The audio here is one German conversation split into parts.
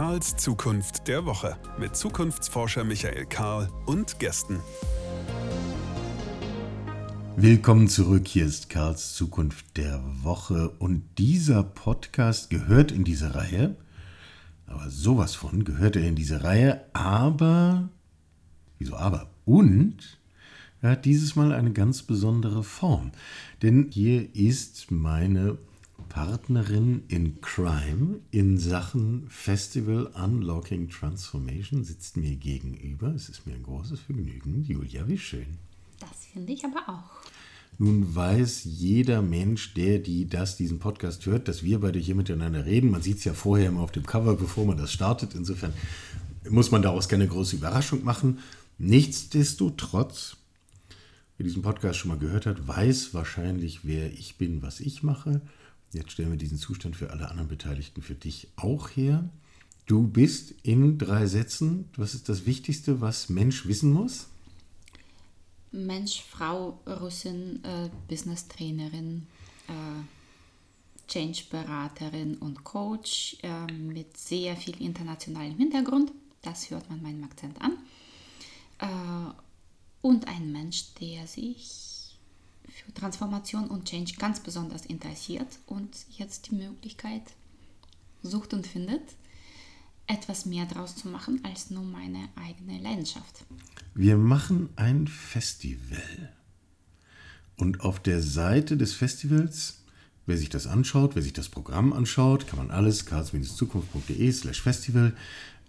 Karls Zukunft der Woche mit Zukunftsforscher Michael Karl und Gästen. Willkommen zurück, hier ist Karls Zukunft der Woche. Und dieser Podcast gehört in diese Reihe, aber sowas von gehört er in diese Reihe, aber, wieso aber, und er hat dieses Mal eine ganz besondere Form, denn hier ist meine Partnerin in Crime in Sachen Festival Unlocking Transformation sitzt mir gegenüber. Es ist mir ein großes Vergnügen. Julia, wie schön. Das finde ich aber auch. Nun weiß jeder Mensch, der die das diesen Podcast hört, dass wir beide hier miteinander reden. Man sieht es ja vorher immer auf dem Cover, bevor man das startet. Insofern muss man daraus keine große Überraschung machen. Nichtsdestotrotz, wer diesen Podcast schon mal gehört hat, weiß wahrscheinlich, wer ich bin, was ich mache. Jetzt stellen wir diesen Zustand für alle anderen Beteiligten für dich auch her. Du bist in drei Sätzen, was ist das Wichtigste, was Mensch wissen muss? Mensch, Frau, Russin, äh, Business-Trainerin, äh, Change-Beraterin und Coach äh, mit sehr viel internationalem Hintergrund. Das hört man meinem Akzent an. Äh, und ein Mensch, der sich für Transformation und Change ganz besonders interessiert und jetzt die Möglichkeit sucht und findet, etwas mehr daraus zu machen als nur meine eigene Leidenschaft. Wir machen ein Festival. Und auf der Seite des Festivals, wer sich das anschaut, wer sich das Programm anschaut, kann man alles, karls-zukunft.de slash festival,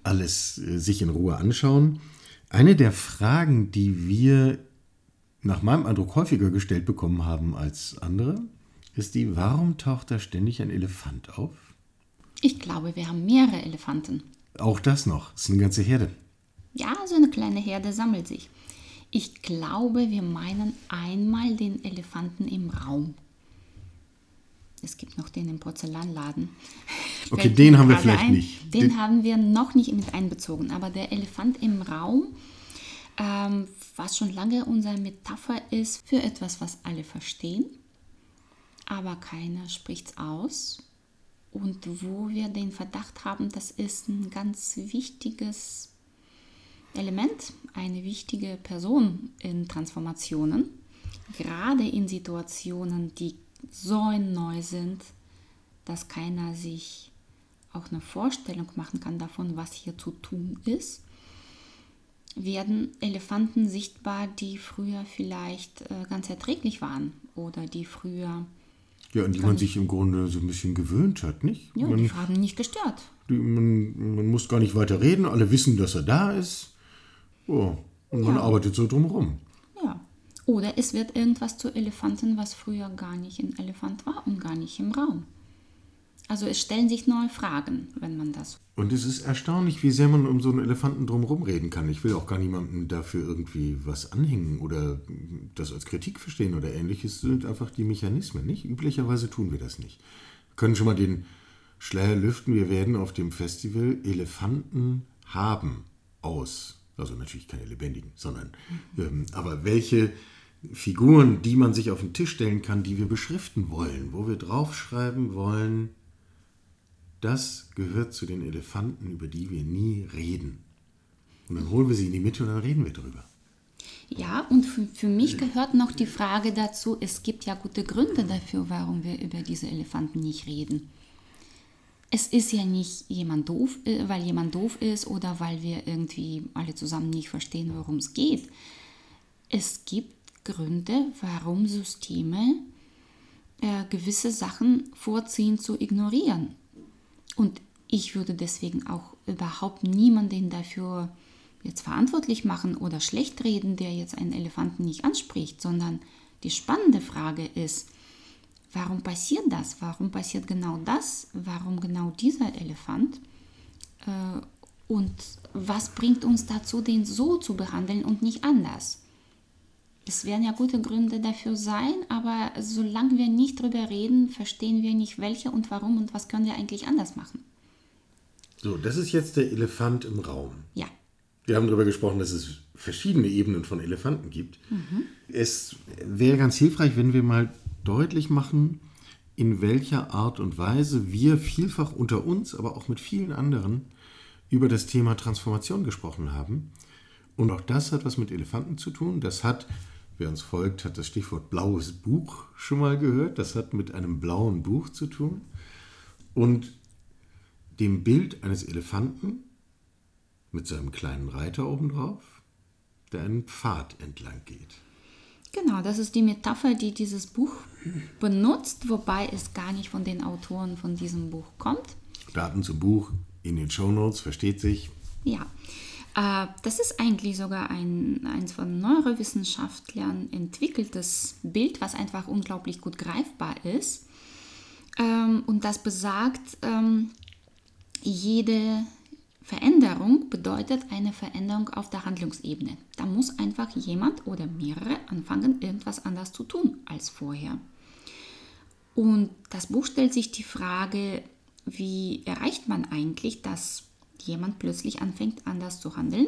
alles äh, sich in Ruhe anschauen. Eine der Fragen, die wir nach meinem Eindruck häufiger gestellt bekommen haben als andere, ist die, warum taucht da ständig ein Elefant auf? Ich glaube, wir haben mehrere Elefanten. Auch das noch, das ist eine ganze Herde. Ja, so eine kleine Herde sammelt sich. Ich glaube, wir meinen einmal den Elefanten im Raum. Es gibt noch den im Porzellanladen. Okay, den haben wir vielleicht ein. nicht. Den, den haben wir noch nicht mit einbezogen. Aber der Elefant im Raum ähm, was schon lange unsere Metapher ist für etwas, was alle verstehen, aber keiner spricht es aus. Und wo wir den Verdacht haben, das ist ein ganz wichtiges Element, eine wichtige Person in Transformationen, gerade in Situationen, die so neu sind, dass keiner sich auch eine Vorstellung machen kann davon, was hier zu tun ist werden Elefanten sichtbar, die früher vielleicht äh, ganz erträglich waren oder die früher. Ja, an die man sich im Grunde so ein bisschen gewöhnt hat, nicht? Ja, man, die haben nicht gestört. Die, man, man, muss gar nicht weiter reden, alle wissen, dass er da ist. Oh, und man arbeitet so drumherum. Ja. Oder es wird irgendwas zu Elefanten, was früher gar nicht ein Elefant war und gar nicht im Raum. Also es stellen sich neue Fragen, wenn man das. Und es ist erstaunlich, wie sehr man um so einen Elefanten drumherum reden kann. Ich will auch gar niemandem dafür irgendwie was anhängen oder das als Kritik verstehen oder ähnliches. Es sind einfach die Mechanismen, nicht? Üblicherweise tun wir das nicht. Wir können schon mal den Schleier lüften. Wir werden auf dem Festival Elefanten haben aus. Also natürlich keine lebendigen, sondern ähm, aber welche Figuren, die man sich auf den Tisch stellen kann, die wir beschriften wollen, wo wir draufschreiben wollen, das gehört zu den Elefanten, über die wir nie reden. Und dann holen wir sie in die Mitte und dann reden wir drüber. Ja, und für, für mich gehört noch die Frage dazu, es gibt ja gute Gründe dafür, warum wir über diese Elefanten nicht reden. Es ist ja nicht jemand doof, äh, weil jemand doof ist oder weil wir irgendwie alle zusammen nicht verstehen, worum es geht. Es gibt Gründe, warum Systeme äh, gewisse Sachen vorziehen zu ignorieren. Und ich würde deswegen auch überhaupt niemanden dafür jetzt verantwortlich machen oder schlecht reden, der jetzt einen Elefanten nicht anspricht, sondern die spannende Frage ist, warum passiert das? Warum passiert genau das? Warum genau dieser Elefant? Äh, und was bringt uns dazu, den so zu behandeln und nicht anders? Es werden ja gute Gründe dafür sein, aber solange wir nicht drüber reden, verstehen wir nicht welche und warum und was können wir eigentlich anders machen. So, das ist jetzt der Elefant im Raum. Ja. Wir haben darüber gesprochen, dass es verschiedene Ebenen von Elefanten gibt. Mhm. Es wäre ganz hilfreich, wenn wir mal deutlich machen, in welcher Art und Weise wir vielfach unter uns, aber auch mit vielen anderen über das Thema Transformation gesprochen haben. Und auch das hat was mit Elefanten zu tun. Das hat, wer uns folgt, hat das Stichwort blaues Buch schon mal gehört. Das hat mit einem blauen Buch zu tun. Und dem Bild eines Elefanten mit seinem kleinen Reiter obendrauf, der einen Pfad entlang geht. Genau, das ist die Metapher, die dieses Buch benutzt, wobei es gar nicht von den Autoren von diesem Buch kommt. Daten zum Buch in den Shownotes, versteht sich. Ja, das ist eigentlich sogar ein, ein von Neurowissenschaftlern entwickeltes Bild, was einfach unglaublich gut greifbar ist. Ähm, und das besagt, ähm, jede Veränderung bedeutet eine Veränderung auf der Handlungsebene. Da muss einfach jemand oder mehrere anfangen, irgendwas anders zu tun als vorher. Und das Buch stellt sich die Frage, wie erreicht man eigentlich, dass jemand plötzlich anfängt, anders zu handeln?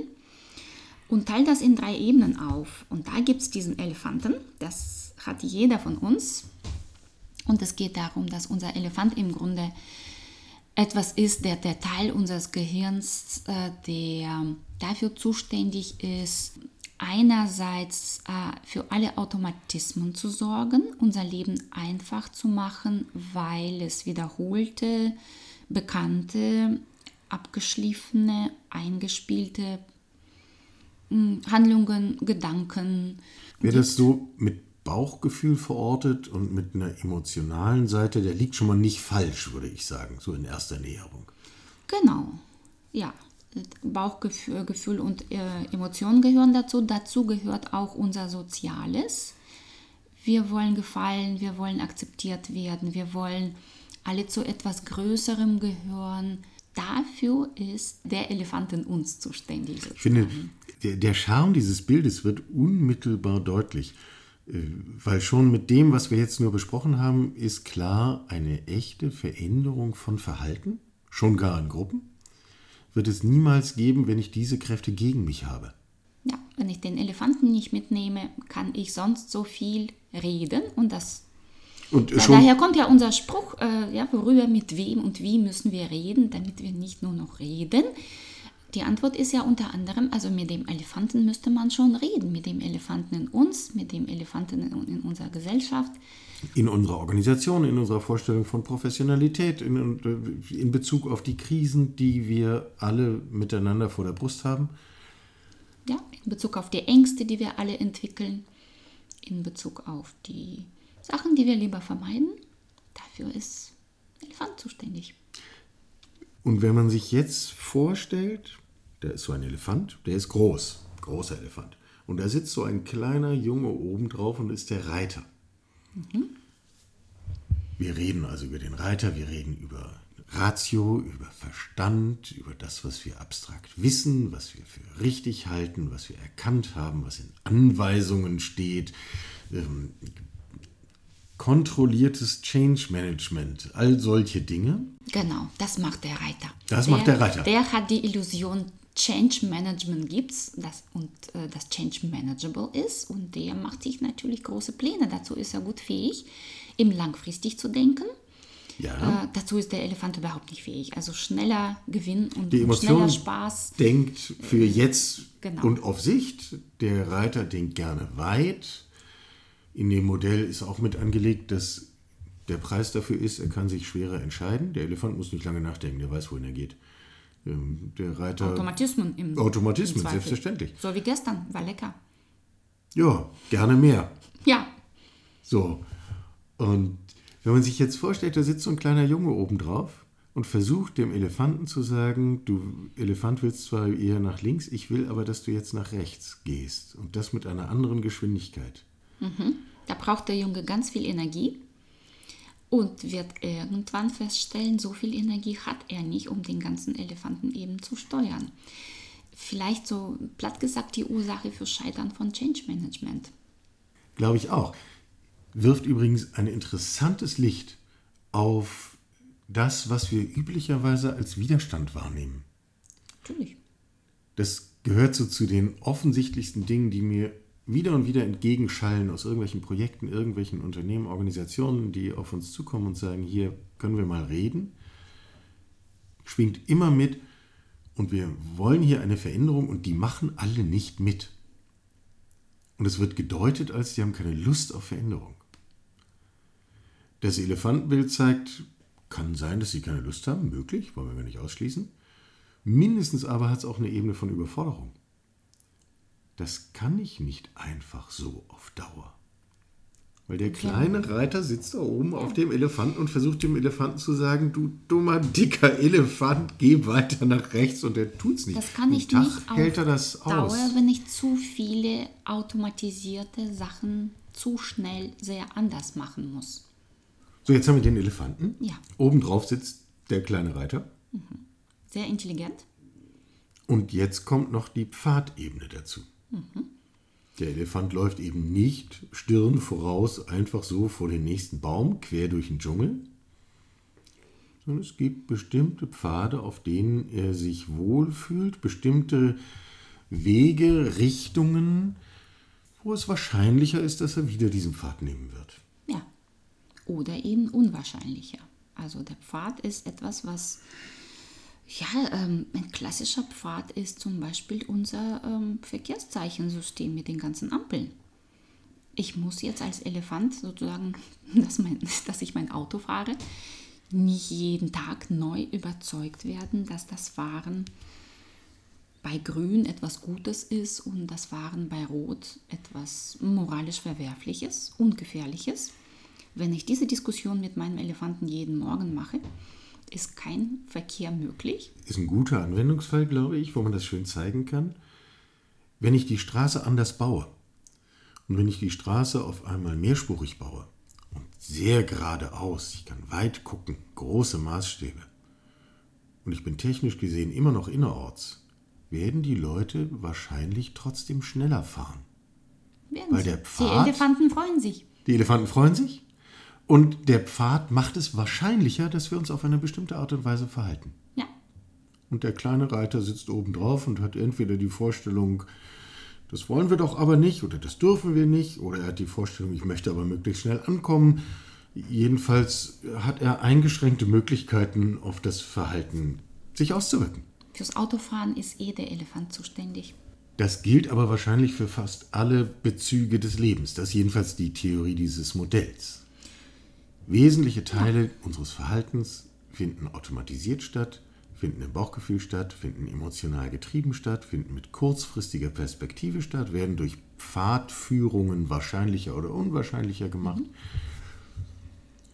Und teilt das in drei Ebenen auf. Und da gibt es diesen Elefanten, das hat jeder von uns. Und es geht darum, dass unser Elefant im Grunde etwas ist, der, der Teil unseres Gehirns, äh, der dafür zuständig ist, einerseits äh, für alle Automatismen zu sorgen, unser Leben einfach zu machen, weil es wiederholte, bekannte, abgeschliffene, eingespielte hm, Handlungen, Gedanken. Wer das so mit Bauchgefühl verortet und mit einer emotionalen Seite, der liegt schon mal nicht falsch, würde ich sagen, so in erster Näherung. Genau, ja. Bauchgefühl Gefühl und äh, Emotionen gehören dazu. Dazu gehört auch unser Soziales. Wir wollen gefallen, wir wollen akzeptiert werden, wir wollen alle zu etwas Größerem gehören. Dafür ist der Elefant in uns zuständig. Sozusagen. Ich finde, der, der Charme dieses Bildes wird unmittelbar deutlich. Äh, weil schon mit dem, was wir jetzt nur besprochen haben, ist klar, eine echte Veränderung von Verhalten, schon gar in Gruppen, wird es niemals geben, wenn ich diese Kräfte gegen mich habe. Ja, wenn ich den Elefanten nicht mitnehme, kann ich sonst so viel reden und das. Und ja, daher kommt ja unser Spruch, äh, ja, worüber, mit wem und wie müssen wir reden, damit wir nicht nur noch reden, die Antwort ist ja unter anderem, also mit dem Elefanten müsste man schon reden, mit dem Elefanten in uns, mit dem Elefanten in, unserer Gesellschaft. In unserer Organisation, in unserer Vorstellung von Professionalität, in, in Bezug auf die Krisen, die wir alle miteinander vor der Brust haben. Ja, in Bezug auf die Ängste, die wir alle entwickeln, in Bezug auf die Sachen, die wir lieber vermeiden. Dafür ist Elefant zuständig. Und wenn man sich jetzt vorstellt, da ist so ein Elefant, der ist groß, großer Elefant. Und da sitzt so ein kleiner Junge oben drauf und ist der Reiter. Mhm. Wir reden also über den Reiter, wir reden über Ratio, über Verstand, über das, was wir abstrakt wissen, was wir für richtig halten, was wir erkannt haben, was in Anweisungen steht, ähm, kontrolliertes Change Management, all solche Dinge. Genau, das macht der Reiter. Das der, macht der Reiter. Der hat die Illusion, Change Management gibt es und äh, das Change manageable ist und der macht sich natürlich große Pläne. Dazu ist er gut fähig, eben langfristig zu denken. Ja. Äh, dazu ist der Elefant überhaupt nicht fähig. Also schneller Gewinn und, und schneller Spaß. Denkt für jetzt genau. und auf Sicht. Der Reiter denkt gerne weit. In dem Modell ist auch mit angelegt, dass der Preis dafür ist, er kann sich schwerer entscheiden. Der Elefant muss nicht lange nachdenken, der weiß, wohin er geht. Ähm, der Reiter. Automatismen im Automatismen, im selbstverständlich. So wie gestern, war lecker. Ja, gerne mehr. Ja. So. Und wenn man sich jetzt vorstellt, da sitzt so ein kleiner Junge oben drauf und versucht dem Elefanten zu sagen, du Elefant willst zwar eher nach links, ich will aber, dass du jetzt nach rechts gehst. Und das mit einer anderen Geschwindigkeit. Mhm. Da braucht der Junge ganz viel Energie und wird irgendwann feststellen, so viel Energie hat er nicht, um den ganzen Elefanten eben zu steuern. Vielleicht so platt gesagt die Ursache für Scheitern von Change Management. Glaube ich auch. Wirft übrigens ein interessantes Licht auf das, was wir üblicherweise als Widerstand wahrnehmen. Natürlich. Das gehört so zu den offensichtlichsten Dingen, die mir wieder und wieder entgegenschallen aus irgendwelchen Projekten, irgendwelchen Unternehmen, Organisationen, die auf uns zukommen und sagen, hier können wir mal reden, schwingt immer mit, Und wir wollen hier eine Veränderung und die machen alle nicht mit. Und es wird gedeutet, als die haben keine Lust auf Veränderung. Das Elefantenbild zeigt, kann sein, dass sie keine Lust haben, möglich, wollen wir nicht ausschließen. Mindestens aber hat es auch eine Ebene von Überforderung. Das kann ich nicht einfach so auf Dauer. Weil der kleine Reiter sitzt da oben auf dem Elefanten und versucht dem Elefanten zu sagen, du dummer, dicker Elefant, geh weiter nach rechts und der tut's nicht. Das kann ich Tag nicht auf hält er das Dauer, aus. wenn ich zu viele automatisierte Sachen zu schnell sehr anders machen muss. So, jetzt haben wir den Elefanten. Ja. Obendrauf sitzt der kleine Reiter. Sehr intelligent. Und jetzt kommt noch die Pfadebene dazu. Der Elefant läuft eben nicht Stirn voraus einfach so vor den nächsten Baum, quer durch den Dschungel, sondern es gibt bestimmte Pfade, auf denen er sich wohlfühlt, bestimmte Wege, Richtungen, wo es wahrscheinlicher ist, dass er wieder diesen Pfad nehmen wird. Ja. Oder eben unwahrscheinlicher. Also der Pfad ist etwas, was ja, ähm, ein klassischer Pfad ist zum Beispiel unser ähm, Verkehrszeichensystem mit den ganzen Ampeln. Ich muss jetzt als Elefant sozusagen, dass, mein, dass ich mein Auto fahre, nicht jeden Tag neu überzeugt werden, dass das Fahren bei Grün etwas Gutes ist und das Fahren bei Rot etwas moralisch Verwerfliches, Ungefährliches. Wenn ich diese Diskussion mit meinem Elefanten jeden Morgen mache, ist kein Verkehr möglich. Ist ein guter Anwendungsfall, glaube ich, wo man das schön zeigen kann. Wenn ich die Straße anders baue und wenn ich die Straße auf einmal mehrspurig baue und sehr geradeaus, ich kann weit gucken, große Maßstäbe und ich bin technisch gesehen immer noch innerorts, werden die Leute wahrscheinlich trotzdem schneller fahren. Werden Weil sie. der Die Pfad- Elefanten freuen sich. Die Elefanten freuen sich und der Pfad macht es wahrscheinlicher, dass wir uns auf eine bestimmte Art und Weise verhalten. Ja, Und der kleine Reiter sitzt oben drauf und hat entweder die Vorstellung, das wollen wir doch aber nicht oder das dürfen wir nicht, oder er hat die Vorstellung, ich möchte aber möglichst schnell ankommen. Jedenfalls hat er eingeschränkte Möglichkeiten, auf das Verhalten sich auszuwirken. fürs Autofahren ist eh der Elefant zuständig. Das gilt aber wahrscheinlich für fast alle Bezüge des Lebens. Das ist jedenfalls die Theorie dieses Modells. Wesentliche Teile unseres Verhaltens finden automatisiert statt, finden im Bauchgefühl statt, finden emotional getrieben statt, finden mit kurzfristiger Perspektive statt, werden durch Pfadführungen wahrscheinlicher oder unwahrscheinlicher gemacht.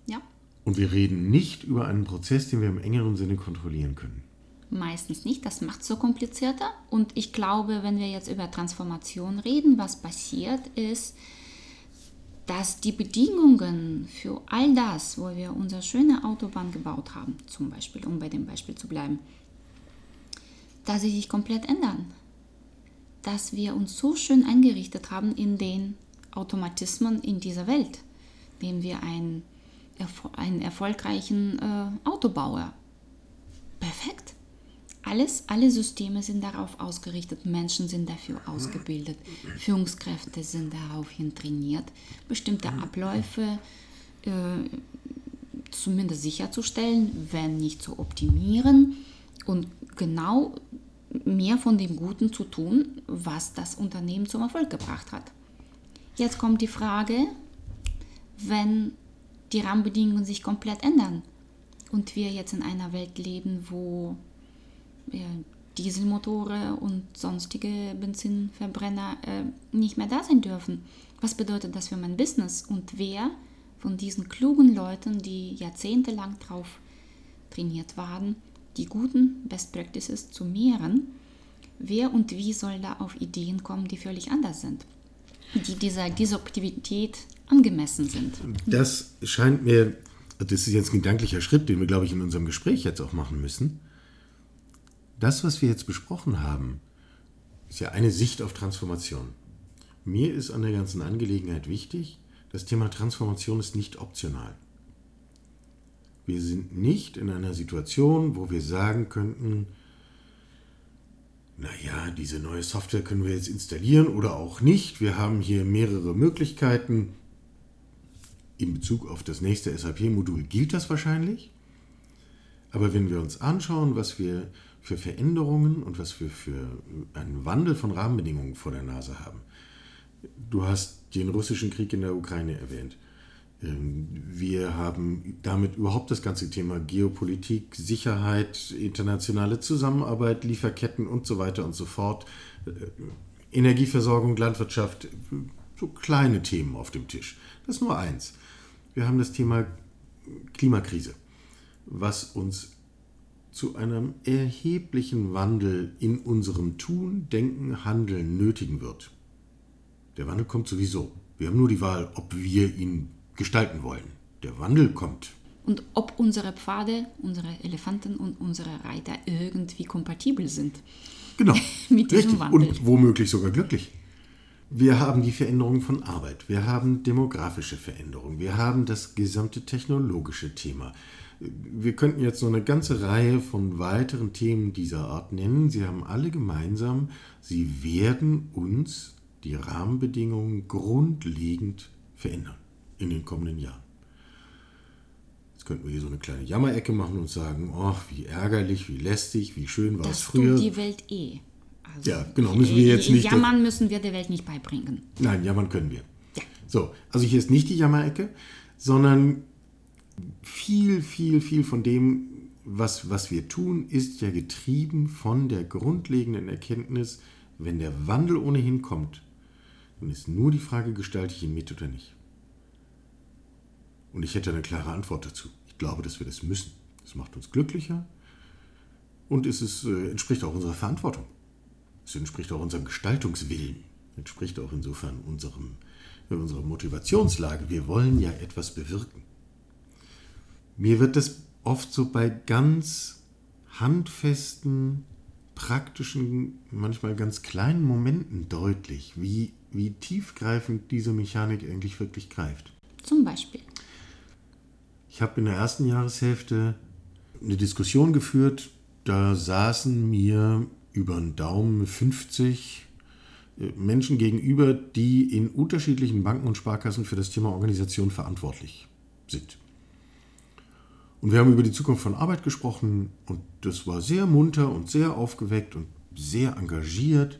Ja, Und wir reden nicht über einen Prozess, den wir im engeren Sinne kontrollieren können. meistens nicht. Das macht es so komplizierter. Und ich glaube, wenn wir jetzt über Transformation reden, was passiert ist, dass die Bedingungen für all das, wo wir unsere schöne Autobahn gebaut haben, zum Beispiel, um bei dem Beispiel zu bleiben, dass sie sich komplett ändern. Dass wir uns so schön eingerichtet haben in den Automatismen in dieser Welt, nehmen wir einen, einen erfolgreichen äh, Autobauer. Perfekt. Alles, alle Systeme sind darauf ausgerichtet, Menschen sind dafür ausgebildet, Führungskräfte sind daraufhin trainiert, bestimmte Abläufe äh, zumindest sicherzustellen, wenn nicht zu optimieren und genau mehr von dem Guten zu tun, was das Unternehmen zum Erfolg gebracht hat. Jetzt kommt die Frage, wenn die Rahmenbedingungen sich komplett ändern und wir jetzt in einer Welt leben, wo äh, Dieselmotore und sonstige Benzinverbrenner äh, nicht mehr da sein dürfen. Was bedeutet das für mein Business? Und wer von diesen klugen Leuten, die jahrzehntelang drauf trainiert waren, die guten Best Practices zu mehren, wer und wie soll da auf Ideen kommen, die völlig anders sind, die dieser Disruptivität angemessen sind? Das scheint mir, das ist jetzt ein gedanklicher Schritt, den wir, glaube ich, in unserem Gespräch jetzt auch machen müssen. Das, was wir jetzt besprochen haben, ist ja eine Sicht auf Transformation. Mir ist an der ganzen Angelegenheit wichtig, das Thema Transformation ist nicht optional. Wir sind nicht in einer Situation, wo wir sagen könnten, naja, diese neue Software können wir jetzt installieren oder auch nicht. Wir haben hier mehrere Möglichkeiten. In Bezug auf das nächste SAP-Modul gilt das wahrscheinlich. Aber wenn wir uns anschauen, was wir für Veränderungen und was wir für einen Wandel von Rahmenbedingungen vor der Nase haben. Du hast den russischen Krieg in der Ukraine erwähnt. Ähm, wir haben damit überhaupt das ganze Thema Geopolitik, Sicherheit, internationale Zusammenarbeit, Lieferketten und so weiter und so fort, äh, Energieversorgung, Landwirtschaft, so kleine Themen auf dem Tisch. Das ist nur eins. Wir haben das Thema Klimakrise, was uns zu einem erheblichen Wandel in unserem Tun, Denken, Handeln nötigen wird. Der Wandel kommt sowieso. Wir haben nur die Wahl, ob wir ihn gestalten wollen. Der Wandel kommt. Und ob unsere Pfade, unsere Elefanten und unsere Reiter irgendwie kompatibel sind. Genau. Mit diesem Richtig. Wandel. Und womöglich sogar glücklich. Wir haben die Veränderung von Arbeit, wir haben demografische Veränderungen, wir haben das gesamte technologische Thema. Wir könnten jetzt noch eine ganze Reihe von weiteren Themen dieser Art nennen. Sie haben alle gemeinsam, sie werden uns die Rahmenbedingungen grundlegend verändern in den kommenden Jahren. Jetzt könnten wir hier so eine kleine Jammerecke machen und sagen, oh, wie ärgerlich, wie lästig, wie schön war es Das früher. tut die Welt eh. Also, Ja, genau, müssen wir jetzt nicht- Jammern müssen wir der Welt nicht beibringen. Nein, jammern können wir. Ja. So, also hier ist nicht die Jammerecke, sondern viel, viel, viel von dem, was, was wir tun, ist ja getrieben von der grundlegenden Erkenntnis, wenn der Wandel ohnehin kommt, dann ist nur die Frage, gestalte ich ihn mit oder nicht. Und ich hätte eine klare Antwort dazu. Ich glaube, dass wir das müssen. Es macht uns glücklicher und es ist, äh, entspricht auch unserer Verantwortung. Es entspricht auch unserem Gestaltungswillen, entspricht auch insofern unserem, äh, unserer Motivationslage. Wir wollen ja etwas bewirken. Mir wird das oft so bei ganz handfesten, praktischen, manchmal ganz kleinen Momenten deutlich, wie, wie tiefgreifend diese Mechanik eigentlich wirklich greift. Zum Beispiel. Ich habe in der ersten Jahreshälfte eine Diskussion geführt. Da saßen mir über den Daumen 50 äh, Menschen gegenüber, die in unterschiedlichen Banken und Sparkassen für das Thema Organisation verantwortlich sind. Und wir haben über die Zukunft von Arbeit gesprochen und das war sehr munter und sehr aufgeweckt und sehr engagiert.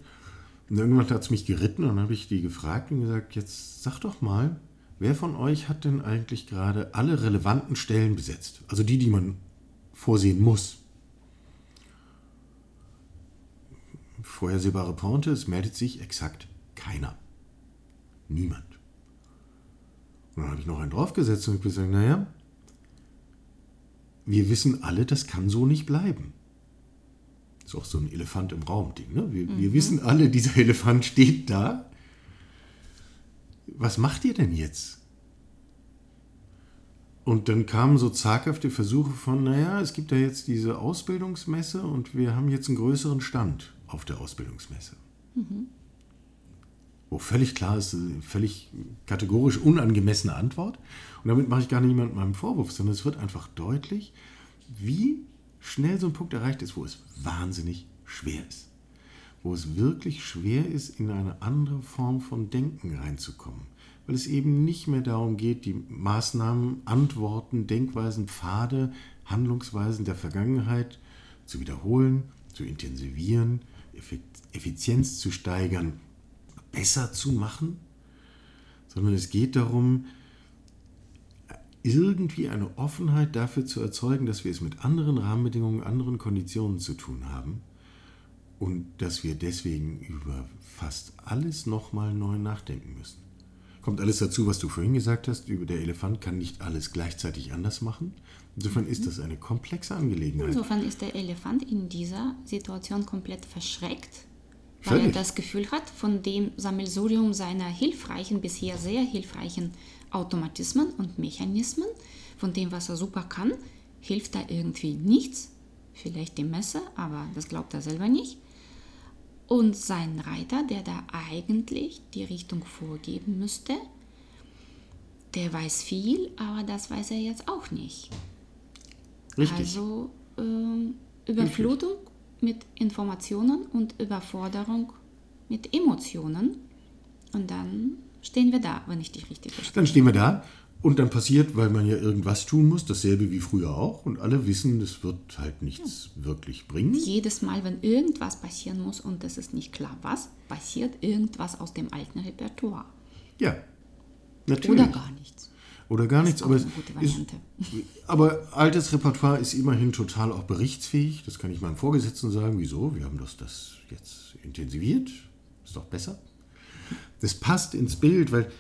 Und irgendwann hat es mich geritten und dann habe ich die gefragt und gesagt, jetzt sag doch mal, wer von euch hat denn eigentlich gerade alle relevanten Stellen besetzt? Also die, die man vorsehen muss. Vorhersehbare Pointe, es meldet sich exakt keiner. Niemand. Und dann habe ich noch einen draufgesetzt und gesagt, naja, wir wissen alle, das kann so nicht bleiben. Ist auch so ein Elefant im Raum-Ding. Ne? Wir, wir wissen alle, dieser Elefant steht da. Was macht ihr denn jetzt? Und dann kamen so zaghafte Versuche von, naja, es gibt ja jetzt diese Ausbildungsmesse und wir haben jetzt einen größeren Stand auf der Ausbildungsmesse. Wo völlig klar ist, äh, völlig kategorisch unangemessene Antwort. Und damit mache ich gar niemandem meinen Vorwurf, sondern es wird einfach deutlich, wie schnell so ein Punkt erreicht ist, wo es wahnsinnig schwer ist. Wo es wirklich schwer ist, in eine andere Form von Denken reinzukommen. Weil es eben nicht mehr darum geht, die Maßnahmen, Antworten, Denkweisen, Pfade, Handlungsweisen der Vergangenheit zu wiederholen, zu intensivieren, Effi- Effizienz zu steigern, besser zu machen, sondern es geht darum, irgendwie eine Offenheit dafür zu erzeugen, dass wir es mit anderen Rahmenbedingungen, anderen Konditionen zu tun haben und dass wir deswegen über fast alles nochmal neu nachdenken müssen. Kommt alles dazu, was du vorhin gesagt hast, über der Elefant kann nicht alles gleichzeitig anders machen. Insofern ist das eine komplexe Angelegenheit. Insofern ist der Elefant in dieser Situation komplett verschreckt, weil er Völlig. das Gefühl hat, von dem Sammelsurium seiner hilfreichen, bisher sehr hilfreichen Automatismen und Mechanismen, von dem, was er super kann, hilft da irgendwie nichts. Vielleicht die Messe, aber das glaubt er selber nicht. Und sein Reiter, der da eigentlich die Richtung vorgeben müsste, der weiß viel, aber das weiß er jetzt auch nicht. Richtig. Also ähm, Überflutung mit Informationen und Überforderung mit Emotionen. Und dann stehen wir da, wenn ich dich richtig verstehe. Dann stehen wir da Und dann passiert, weil man ja irgendwas tun muss, dasselbe wie früher auch. Und alle wissen, das wird halt nichts wirklich bringen. Jedes Mal, wenn irgendwas passieren muss und es ist nicht klar was, passiert irgendwas aus dem alten Repertoire. Ja, natürlich. Oder gar nichts. Oder gar nichts. Aber, ist, aber altes Repertoire ist immerhin total auch berichtsfähig. Das kann ich meinem Vorgesetzten sagen. Wieso? Wir haben das, das jetzt intensiviert. Ist doch besser. Das passt ins Bild, weil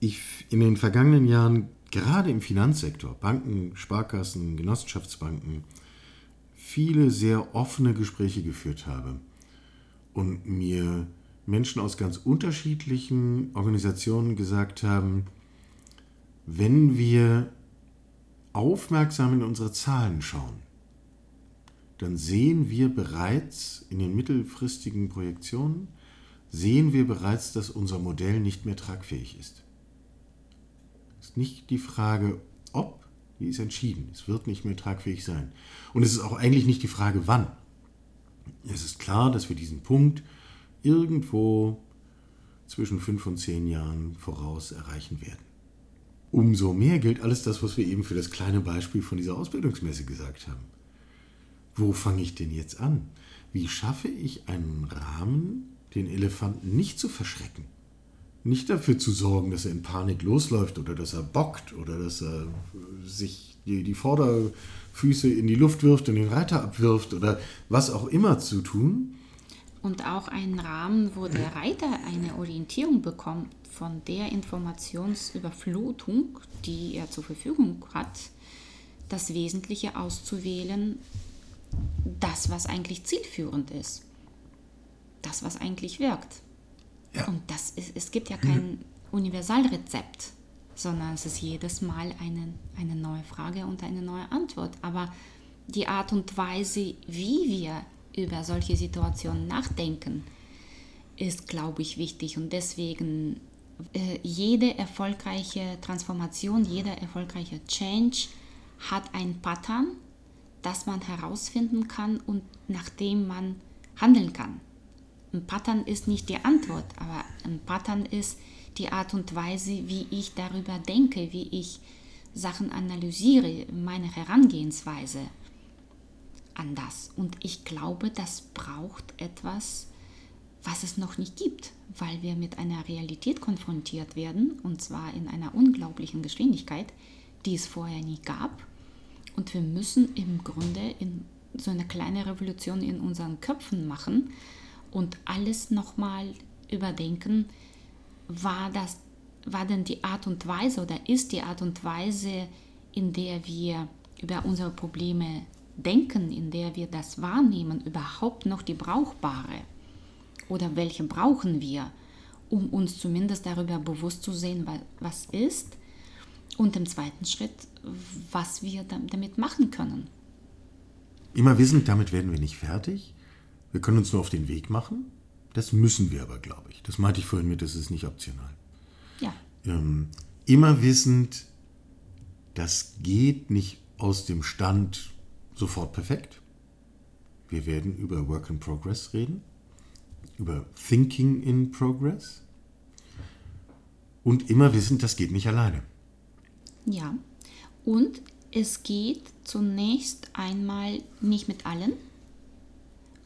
ich in den vergangenen Jahren gerade im Finanzsektor, Banken, Sparkassen, Genossenschaftsbanken, viele sehr offene Gespräche geführt habe und mir Menschen aus ganz unterschiedlichen Organisationen gesagt haben, wenn wir aufmerksam in unsere Zahlen schauen, dann sehen wir bereits in den mittelfristigen Projektionen, sehen wir bereits, dass unser Modell nicht mehr tragfähig ist. Es ist nicht die Frage, ob, die ist entschieden. Es wird nicht mehr tragfähig sein. Und es ist auch eigentlich nicht die Frage, wann. Es ist klar, dass wir diesen Punkt irgendwo zwischen fünf und zehn Jahren voraus erreichen werden. Umso mehr gilt alles das, was wir eben für das kleine Beispiel von dieser Ausbildungsmesse gesagt haben. Wo fange ich denn jetzt an? Wie schaffe ich einen Rahmen, den Elefanten nicht zu verschrecken? Nicht dafür zu sorgen, dass er in Panik losläuft oder dass er bockt oder dass er sich die, Vorderfüße in die Luft wirft und den Reiter abwirft oder was auch immer zu tun, Und auch einen Rahmen, wo der Reiter eine Orientierung bekommt von der Informationsüberflutung, die er zur Verfügung hat, das Wesentliche auszuwählen, das, was eigentlich zielführend ist, das, was eigentlich wirkt. Ja. Und das ist, es gibt ja kein Universalrezept, sondern es ist jedes Mal eine, eine neue Frage und eine neue Antwort. Aber die Art und Weise, wie wir über solche Situationen nachdenken, ist, glaube ich, wichtig. Und deswegen jede erfolgreiche Transformation, jeder erfolgreiche Change hat ein Pattern, das man herausfinden kann und nach dem man handeln kann. Ein Pattern ist nicht die Antwort, aber ein Pattern ist die Art und Weise, wie ich darüber denke, wie ich Sachen analysiere, meine Herangehensweise an das. Und ich glaube, das braucht etwas, was es noch nicht gibt, weil wir mit einer Realität konfrontiert werden, und zwar in einer unglaublichen Geschwindigkeit, die es vorher nie gab. Und wir müssen im Grunde so eine kleine Revolution in unseren Köpfen machen und alles nochmal überdenken, war das, war denn die Art und Weise oder ist die Art und Weise, in der wir über unsere Probleme denken, in der wir das wahrnehmen, überhaupt noch die brauchbare? Oder welche brauchen wir, um uns zumindest darüber bewusst zu sehen, wa- was ist? Und im zweiten Schritt, was wir dam- damit machen können. Immer wissend, damit werden wir nicht fertig. Wir können uns nur auf den Weg machen. Das müssen wir aber, glaube ich. Das meinte ich vorhin mit, das ist nicht optional. Ja, Ähm, immer wissend, das geht nicht aus dem Stand sofort perfekt. Wir werden über Work in Progress reden, über Thinking in Progress. Und immer wissend, das geht nicht alleine. Ja, und es geht zunächst einmal nicht mit allen.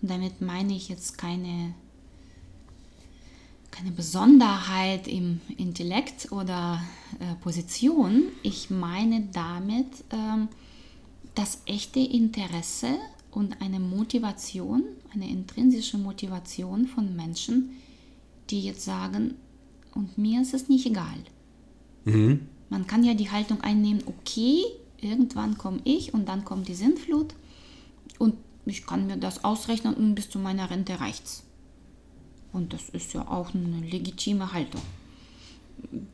Und damit meine ich jetzt keine, keine Besonderheit im Intellekt oder äh, Position. Ich meine damit ähm, das echte Interesse und eine Motivation, eine intrinsische Motivation von Menschen, die jetzt sagen, und mir ist es nicht egal. Man kann ja die Haltung einnehmen, okay, irgendwann komme ich und dann kommt die Sintflut und ich kann mir das ausrechnen und bis zu meiner Rente reicht's. Und das ist ja auch eine legitime Haltung.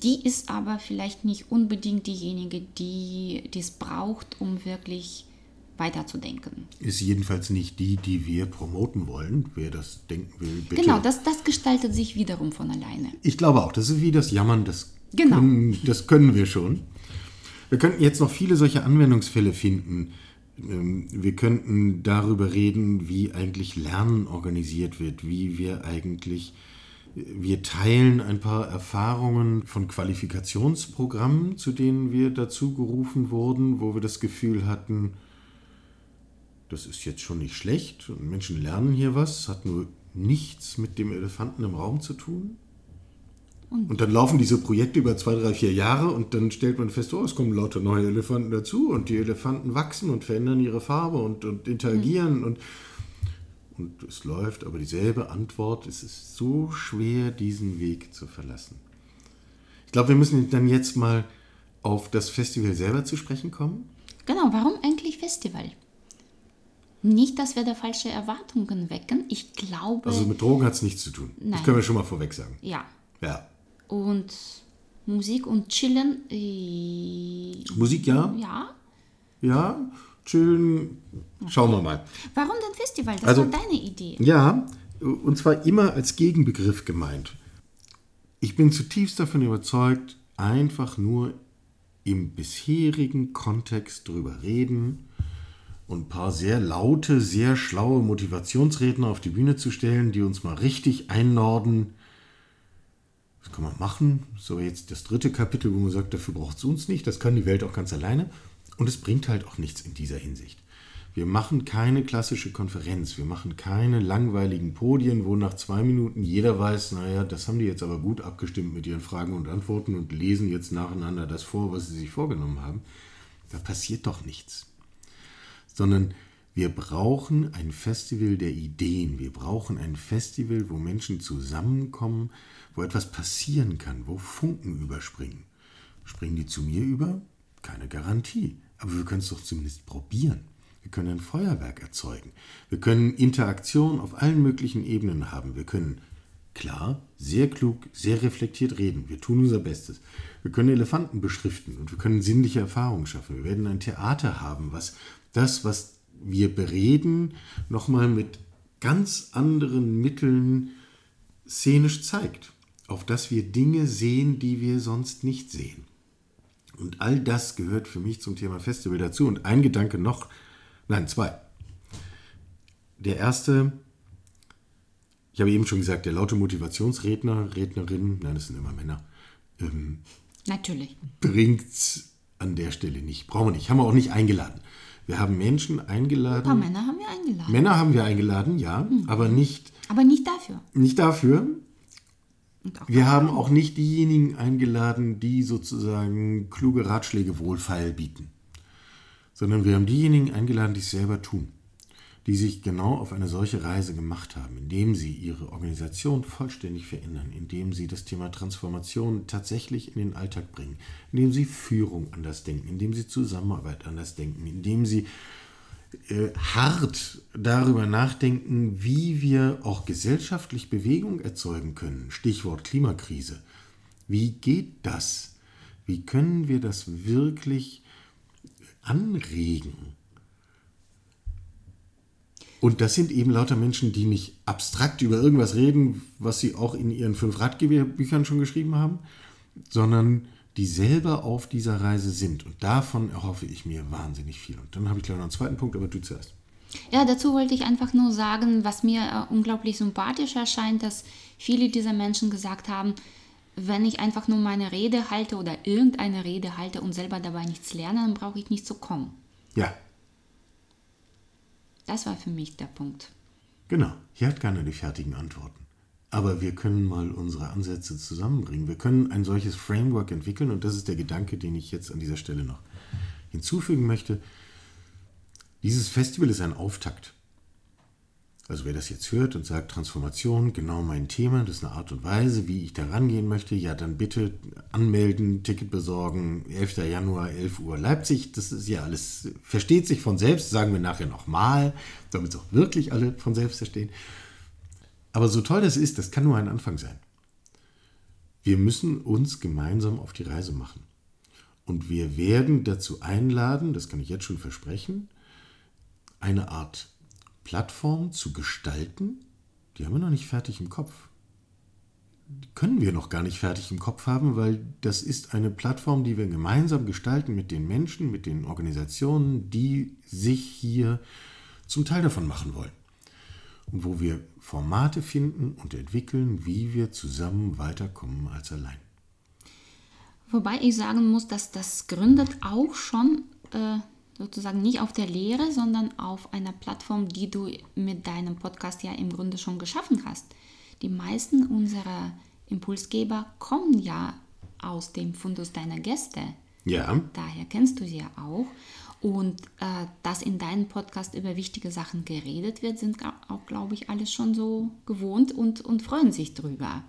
Die ist aber vielleicht nicht unbedingt diejenige, die es braucht, um wirklich weiterzudenken. Ist jedenfalls nicht die, die wir promoten wollen. Wer das denken will, bitte. Genau, das, das gestaltet sich wiederum von alleine. Ich glaube auch, das ist wie das Jammern, das, Genau. können, das können wir schon. Wir könnten jetzt noch viele solche Anwendungsfälle finden. Ähm, Wir könnten darüber reden, wie eigentlich Lernen organisiert wird, wie wir eigentlich Wir teilen ein paar Erfahrungen von Qualifikationsprogrammen, zu denen wir dazu gerufen wurden, wo wir das Gefühl hatten, das ist jetzt schon nicht schlecht und Menschen lernen hier was, hat nur nichts mit dem Elefanten im Raum zu tun. Und dann laufen diese Projekte über zwei, drei, vier Jahre und dann stellt man fest, oh, es kommen lauter neue Elefanten dazu und die Elefanten wachsen und verändern ihre Farbe und, und interagieren mhm. und, und es läuft, aber dieselbe Antwort, es ist so schwer, diesen Weg zu verlassen. Ich glaube, wir müssen dann jetzt mal auf das Festival selber zu sprechen kommen. Genau, warum eigentlich Festival? Nicht, dass wir da falsche Erwartungen wecken. Ich glaube. Also mit Drogen hat es nichts zu tun. Nein. Das können wir schon mal vorweg sagen. Ja. Ja. Und Musik und Chillen. Äh, Musik ja? Ja. Ja, chillen. Schauen wir mal. Warum denn Festival? Das also, war deine Idee. Ja, und zwar immer als Gegenbegriff gemeint. Ich bin zutiefst davon überzeugt, einfach nur im bisherigen Kontext drüber reden und ein paar sehr laute, sehr schlaue Motivationsredner auf die Bühne zu stellen, die uns mal richtig einnorden. Das kann man machen. So jetzt das dritte Kapitel, wo man sagt, dafür braucht es uns nicht. Das kann die Welt auch ganz alleine. Und es bringt halt auch nichts in dieser Hinsicht. Wir machen keine klassische Konferenz, wir machen keine langweiligen Podien, wo nach zwei Minuten jeder weiß, naja, das haben die jetzt aber gut abgestimmt mit ihren Fragen und Antworten und lesen jetzt nacheinander das vor, was sie sich vorgenommen haben. Da passiert doch nichts sondern wir brauchen ein Festival der Ideen. Wir brauchen ein Festival, wo Menschen zusammenkommen, wo etwas passieren kann, wo Funken überspringen. Springen die zu mir über? Keine Garantie. Aber wir können es doch zumindest probieren. Wir können ein Feuerwerk erzeugen. Wir können Interaktion auf allen möglichen Ebenen haben. Wir können klar, sehr klug, sehr reflektiert reden. Wir tun unser Bestes. Wir können Elefanten beschriften und wir können sinnliche Erfahrungen schaffen. Wir werden ein Theater haben, was das, was wir bereden, nochmal mit ganz anderen Mitteln szenisch zeigt, auf dass wir Dinge sehen, die wir sonst nicht sehen. Und all das gehört für mich zum Thema Festival dazu. Und ein Gedanke noch, nein, zwei. Der erste, ich habe eben schon gesagt, der laute Motivationsredner, Rednerin, nein, das sind immer Männer, ähm, Natürlich. Bringt es an der Stelle nicht. Brauchen wir nicht. Haben wir auch nicht eingeladen. Wir haben Menschen eingeladen. Ein paar Männer haben wir eingeladen. Männer haben wir eingeladen, ja, mhm. aber nicht. Aber nicht dafür. Nicht dafür. Wir haben auch nicht diejenigen eingeladen, die sozusagen kluge Ratschläge wohlfeil bieten, sondern wir haben diejenigen eingeladen, die es selber tun die sich genau auf eine solche Reise gemacht haben, indem sie ihre Organisation vollständig verändern, indem sie das Thema Transformation tatsächlich in den Alltag bringen, indem sie Führung anders denken, indem sie Zusammenarbeit anders denken, indem sie äh, hart darüber nachdenken, wie wir auch gesellschaftlich Bewegung erzeugen können. Stichwort Klimakrise. Wie geht das? Wie können wir das wirklich anregen? Und das sind eben lauter Menschen, die nicht abstrakt über irgendwas reden, was sie auch in ihren fünf Ratgeberbüchern schon geschrieben haben, sondern die selber auf dieser Reise sind. Und davon erhoffe ich mir wahnsinnig viel. Und dann habe ich gleich noch einen zweiten Punkt, aber du zuerst. Ja, dazu wollte ich einfach nur sagen, was mir äh, unglaublich sympathisch erscheint, dass viele dieser Menschen gesagt haben, wenn ich einfach nur meine Rede halte oder irgendeine Rede halte und selber dabei nichts lerne, dann brauche ich nicht zu kommen. Ja, das war für mich der Punkt. Genau, hier hat keiner die fertigen Antworten. Aber wir können mal unsere Ansätze zusammenbringen. Wir können ein solches Framework entwickeln und das ist der Gedanke, den ich jetzt an dieser Stelle noch hinzufügen möchte. Dieses Festival ist ein Auftakt. Also wer das jetzt hört und sagt, Transformation, genau mein Thema, das ist eine Art und Weise, wie ich da rangehen möchte, ja dann bitte anmelden, Ticket besorgen, 11. Januar, 11 Uhr Leipzig, das ist ja alles, versteht sich von selbst, sagen wir nachher nochmal, damit es auch wirklich alle von selbst verstehen. Aber so toll das ist, das kann nur ein Anfang sein. Wir müssen uns gemeinsam auf die Reise machen. Und wir werden dazu einladen, das kann ich jetzt schon versprechen, eine Art Plattform zu gestalten, die haben wir noch nicht fertig im Kopf. Die können wir noch gar nicht fertig im Kopf haben, weil das ist eine Plattform, die wir gemeinsam gestalten mit den Menschen, mit den Organisationen, die sich hier zum Teil davon machen wollen. und wo wir Formate finden und entwickeln, wie wir zusammen weiterkommen als allein. Wobei ich sagen muss, dass das gründet auch schon äh, sozusagen nicht auf der Lehre, sondern auf einer Plattform, die du mit deinem Podcast ja im Grunde schon geschaffen hast. Die meisten unserer Impulsgeber kommen ja aus dem Fundus deiner Gäste. Ja. Daher kennst du sie ja auch. Und äh, dass in deinem Podcast über wichtige Sachen geredet wird, sind auch, glaube ich, alle schon so gewohnt und, und freuen sich drüber.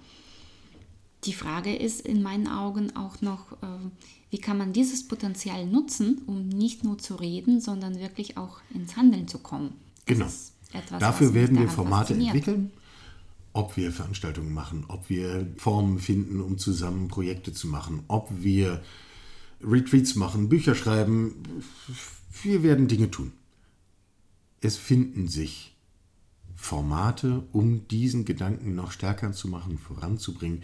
Die Frage ist in meinen Augen auch noch, äh, wie kann man dieses Potenzial nutzen, um nicht nur zu reden, sondern wirklich auch ins Handeln zu kommen. Genau. Etwas, Dafür werden wir Formate entwickeln, ob wir Veranstaltungen machen, ob wir Formen finden, um zusammen Projekte zu machen, ob wir Retreats machen, Bücher schreiben. Wir werden Dinge tun. Es finden sich Formate, um diesen Gedanken noch stärker zu machen, voranzubringen,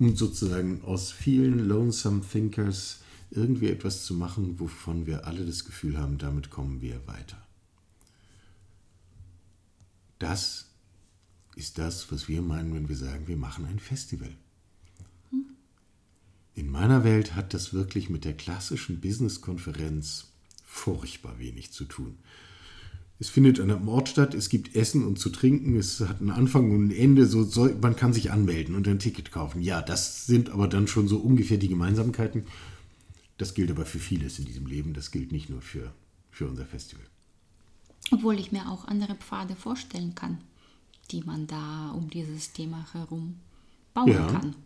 um sozusagen aus vielen Lonesome Thinkers irgendwie etwas zu machen, wovon wir alle das Gefühl haben, damit kommen wir weiter. Das ist das, was wir meinen, wenn wir sagen, wir machen ein Festival. In meiner Welt hat das wirklich mit der klassischen Business-Konferenz furchtbar wenig zu tun. Es findet an einem Ort statt, es gibt Essen und zu trinken, es hat einen Anfang und ein Ende, so soll, man kann sich anmelden und ein Ticket kaufen. Ja, das sind aber dann schon so ungefähr die Gemeinsamkeiten. Das gilt aber für vieles in diesem Leben, das gilt nicht nur für, für unser Festival. Obwohl ich mir auch andere Pfade vorstellen kann, die man da um dieses Thema herum bauen ja. kann.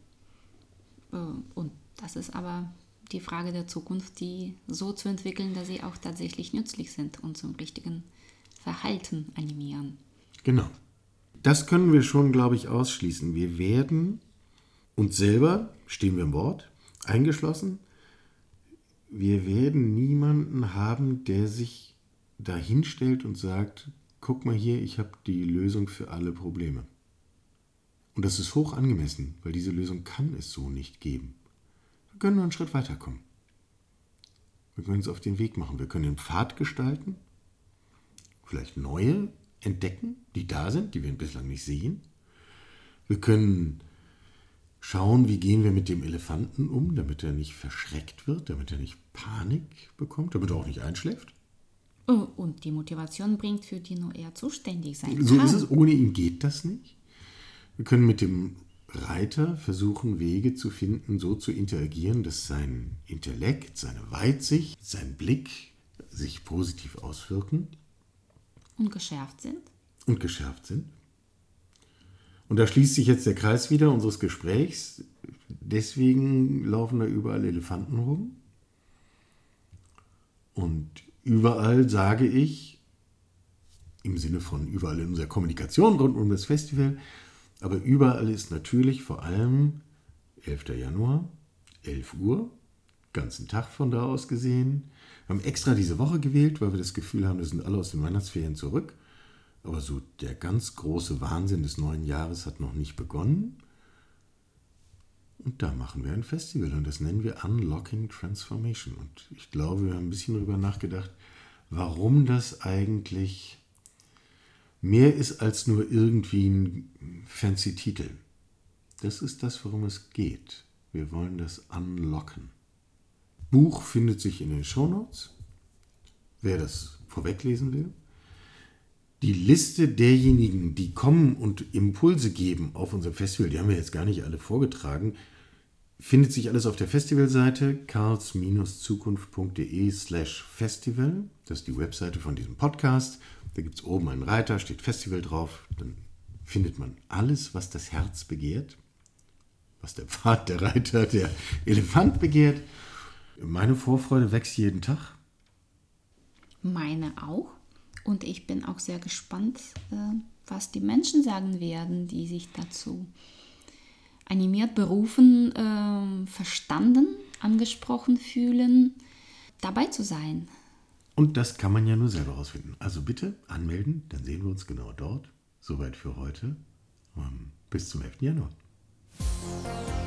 Äh, und das ist aber die Frage der Zukunft, die so zu entwickeln, dass sie auch tatsächlich nützlich sind und zum richtigen Verhalten animieren. Genau. Das können wir schon, glaube ich, ausschließen. Wir werden uns selber, stehen wir im Wort, eingeschlossen, wir werden niemanden haben, der sich dahinstellt und sagt, guck mal hier, ich habe die Lösung für alle Probleme. Und das ist hoch angemessen, weil diese Lösung kann es so nicht geben. Wir können nur einen Schritt weiterkommen. Wir können uns auf den Weg machen. Wir können den Pfad gestalten, vielleicht neue entdecken, die da sind, die wir bislang nicht sehen. Wir können schauen, wie gehen wir mit dem Elefanten um, damit er nicht verschreckt wird, damit er nicht Panik bekommt, damit er auch nicht einschläft. Oh, und die Motivation bringt, für die nur er zuständig sein kann. So ist es, ohne ihn geht das nicht. Wir können mit dem Reiter versuchen, Wege zu finden, so zu interagieren, dass sein Intellekt, seine Weitsicht, sein Blick sich positiv auswirken. Und geschärft sind. Und geschärft sind. Und da schließt sich jetzt der Kreis wieder unseres Gesprächs. Deswegen laufen da überall Elefanten rum. Und überall sage ich, im Sinne von überall in unserer Kommunikation rund um das Festival, aber überall ist natürlich vor allem 11. Januar, 11 Uhr, ganzen Tag von da aus gesehen. Wir haben extra diese Woche gewählt, weil wir das Gefühl haben, wir sind alle aus den Weihnachtsferien zurück. Aber so der ganz große Wahnsinn des neuen Jahres hat noch nicht begonnen. Und da machen wir ein Festival und das nennen wir Unlocking Transformation. Und ich glaube, wir haben ein bisschen darüber nachgedacht, warum das eigentlich mehr ist als nur irgendwie ein fancy Titel. Das ist das, worum es geht. Wir wollen das unlocken. Buch findet sich in den Shownotes, wer das vorweglesen will. Die Liste derjenigen, die kommen und Impulse geben auf unser Festival, die haben wir jetzt gar nicht alle vorgetragen, findet sich alles auf der Festivalseite karls-zukunft.de slash festival. Das ist die Webseite von diesem Podcast. Da gibt es oben einen Reiter, steht Festival drauf. Dann findet man alles, was das Herz begehrt. Was der Pfad, der Reiter, der Elefant begehrt. Meine Vorfreude wächst jeden Tag. Meine auch. Und ich bin auch sehr gespannt, äh, was die Menschen sagen werden, die sich dazu animiert, berufen, äh, verstanden, angesprochen fühlen, dabei zu sein. Und das kann man ja nur selber rausfinden. Also bitte anmelden, dann sehen wir uns genau dort. Soweit für heute. Ähm, bis zum 11. Januar.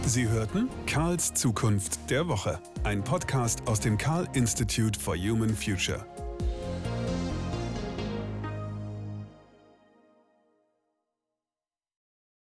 Sie hörten Karls Zukunft der Woche, ein Podcast aus dem Karl Institute for Human Future.